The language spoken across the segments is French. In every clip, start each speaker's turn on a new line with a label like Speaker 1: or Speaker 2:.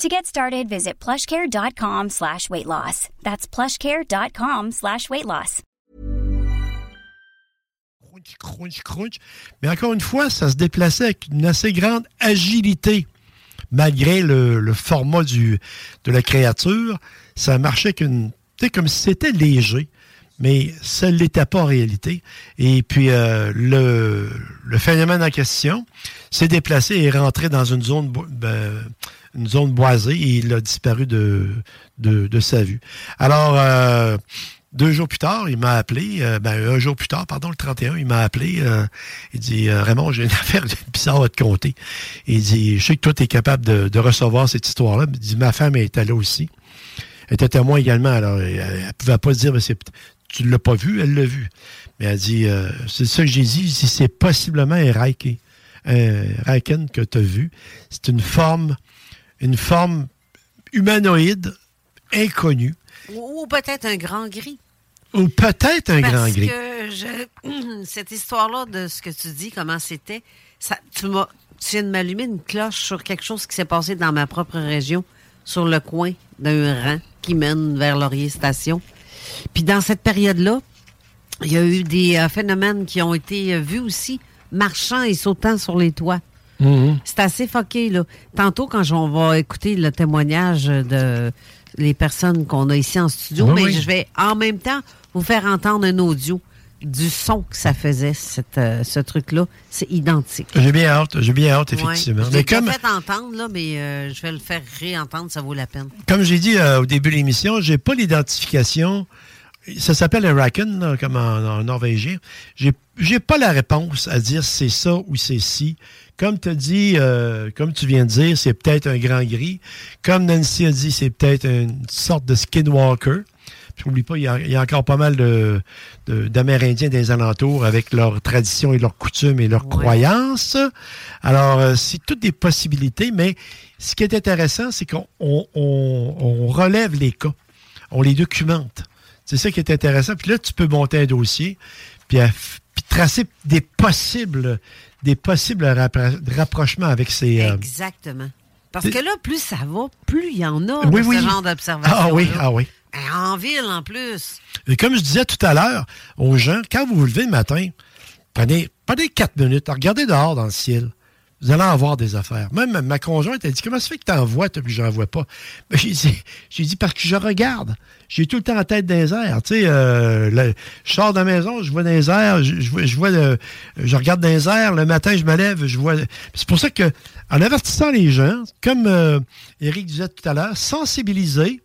Speaker 1: To get started, visit plushcare.com slash weight loss. That's plushcare.com slash weight loss.
Speaker 2: Crunch, crunch, crunch. Mais encore une fois, ça se déplaçait avec une assez grande agilité. Malgré le, le format du, de la créature, ça marchait comme si c'était léger mais ça ne l'était pas en réalité. Et puis, euh, le, le, phénomène en question s'est déplacé et est rentré dans une zone, ben, une zone boisée et il a disparu de, de, de sa vue. Alors, euh, deux jours plus tard, il m'a appelé, euh, ben, un jour plus tard, pardon, le 31, il m'a appelé. Euh, il dit Raymond, j'ai une affaire bizarre à te compter. Il dit Je sais que toi, tu es capable de, de recevoir cette histoire-là. Il dit Ma femme était là aussi. Elle était témoin également. Alors, elle ne pouvait pas se dire, mais tu ne l'as pas vu, elle l'a vu. Mais elle dit, euh, c'est ça que j'ai dit, si c'est possiblement un Raiken, un que tu as vu. C'est une forme, une forme humanoïde inconnue.
Speaker 3: Ou, peut-être un grand gris.
Speaker 2: Ou peut-être un grand gris.
Speaker 3: Que je, cette histoire-là de ce que tu dis, comment c'était, ça, tu, m'as, tu viens de m'allumer une cloche sur quelque chose qui s'est passé dans ma propre région, sur le coin d'un rang qui mène vers Laurier Station. Puis dans cette période-là, il y a eu des euh, phénomènes qui ont été euh, vus aussi, marchant et sautant sur les toits.
Speaker 2: Mm-hmm.
Speaker 3: C'est assez foqué, là. Tantôt, quand on va écouter le témoignage de les personnes qu'on a ici en studio, mais je vais en même temps vous faire entendre un audio du son que ça faisait, cette, euh, ce truc-là. C'est identique.
Speaker 2: J'ai bien hâte, j'ai bien hâte, effectivement.
Speaker 3: je l'ai comme... fait entendre, là, mais je vais le faire réentendre, ça vaut la peine.
Speaker 2: Comme j'ai dit au début de l'émission, j'ai pas l'identification ça s'appelle un Raken, comme en, norvégien. J'ai, j'ai pas la réponse à dire c'est ça ou c'est ci. Comme tu dit, euh, comme tu viens de dire, c'est peut-être un grand gris. Comme Nancy a dit, c'est peut-être une sorte de skinwalker. Puis n'oublie pas, il y, a, encore pas mal de, d'Amérindiens des alentours avec leurs traditions et leurs coutumes et leurs croyances. Alors, euh, c'est toutes des possibilités, mais ce qui est intéressant, c'est qu'on on relève les cas, on les documente. C'est ça qui est intéressant. Puis là, tu peux monter un dossier, puis, tracer des possibles, des possibles rapprochements avec ces.
Speaker 3: Euh, Exactement. Parce que là, plus ça va, plus il y en a de ce genre d'observation.
Speaker 2: Ah oui, ah oui.
Speaker 3: En ville, en plus.
Speaker 2: Comme je disais tout à l'heure aux gens, quand vous vous levez le matin, prenez, prenez quatre minutes, regardez dehors dans le ciel vous allez en voir des affaires. Même ma conjointe, elle dit Comment ça fait que tu en vois, puis j'en vois pas? Ben, J'ai dit, dit Parce que je regarde. J'ai tout le temps la tête les airs. Tu sais, euh, je sors de la maison, je vois les airs, je, je vois, je regarde dans les airs. Le matin, je me lève, je vois. C'est pour ça que, en avertissant les gens, comme euh, Eric disait tout à l'heure, sensibiliser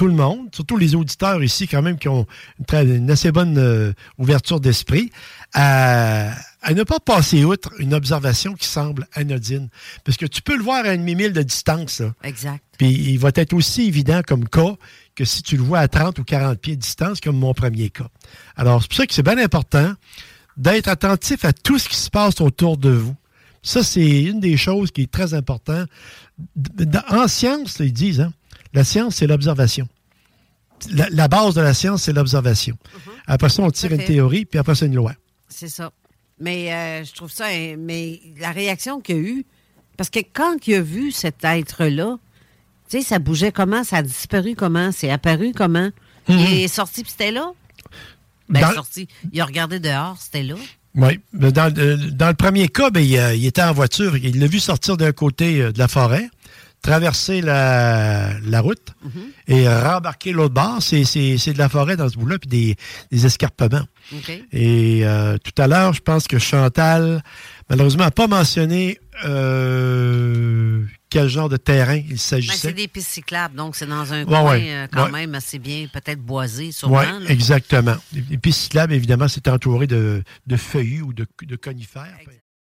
Speaker 2: tout le monde, surtout les auditeurs ici, quand même, qui ont une, assez bonne euh, ouverture d'esprit, à à ne pas passer outre une observation qui semble anodine. Parce que tu peux le voir à une demi-mille de distance.
Speaker 3: Exact.
Speaker 2: Puis il va être aussi évident comme cas que si tu le vois à 30 ou 40 pieds de distance, comme mon premier cas. Alors, c'est pour ça que c'est bien important d'être attentif à tout ce qui se passe autour de vous. Ça, c'est une des choses qui est très importante. En science, ils disent, hein, la science, c'est l'observation. La, base de la science, c'est l'observation. Mm-hmm. Après ça, on tire une théorie, puis après ça, une loi.
Speaker 3: C'est ça. Mais euh, je trouve ça. Mais la réaction qu'il y a eu. Parce que quand il a vu cet être-là, tu sais, ça bougeait comment, ça a disparu comment, c'est apparu comment? Il mhm. est sorti puis c'était là? Ben, il est sorti. Il a regardé dehors, c'était là.
Speaker 2: Oui. Dans, dans, le premier cas, ben, il, était en voiture. Il l'a vu sortir d'un côté euh, de la forêt, traverser la, la route et rembarquer l'autre bord. C'est, c'est, c'est de la forêt dans ce bout-là, puis des, des escarpements.
Speaker 3: OK.
Speaker 2: Et euh, tout à l'heure, je pense que Chantal, malheureusement, n'a pas mentionné euh, quel genre de terrain il
Speaker 3: Ben, c'est
Speaker 2: s'agissait.
Speaker 3: des pistes cyclables, donc c'est dans un
Speaker 2: Ouais,
Speaker 3: coin
Speaker 2: ouais,
Speaker 3: euh, quand
Speaker 2: ouais.
Speaker 3: même assez bien, peut-être boisé, sûrement.
Speaker 2: Oui, exactement. Et puis cyclable, évidemment, c'est entouré de, de feuillus ou de, de conifères.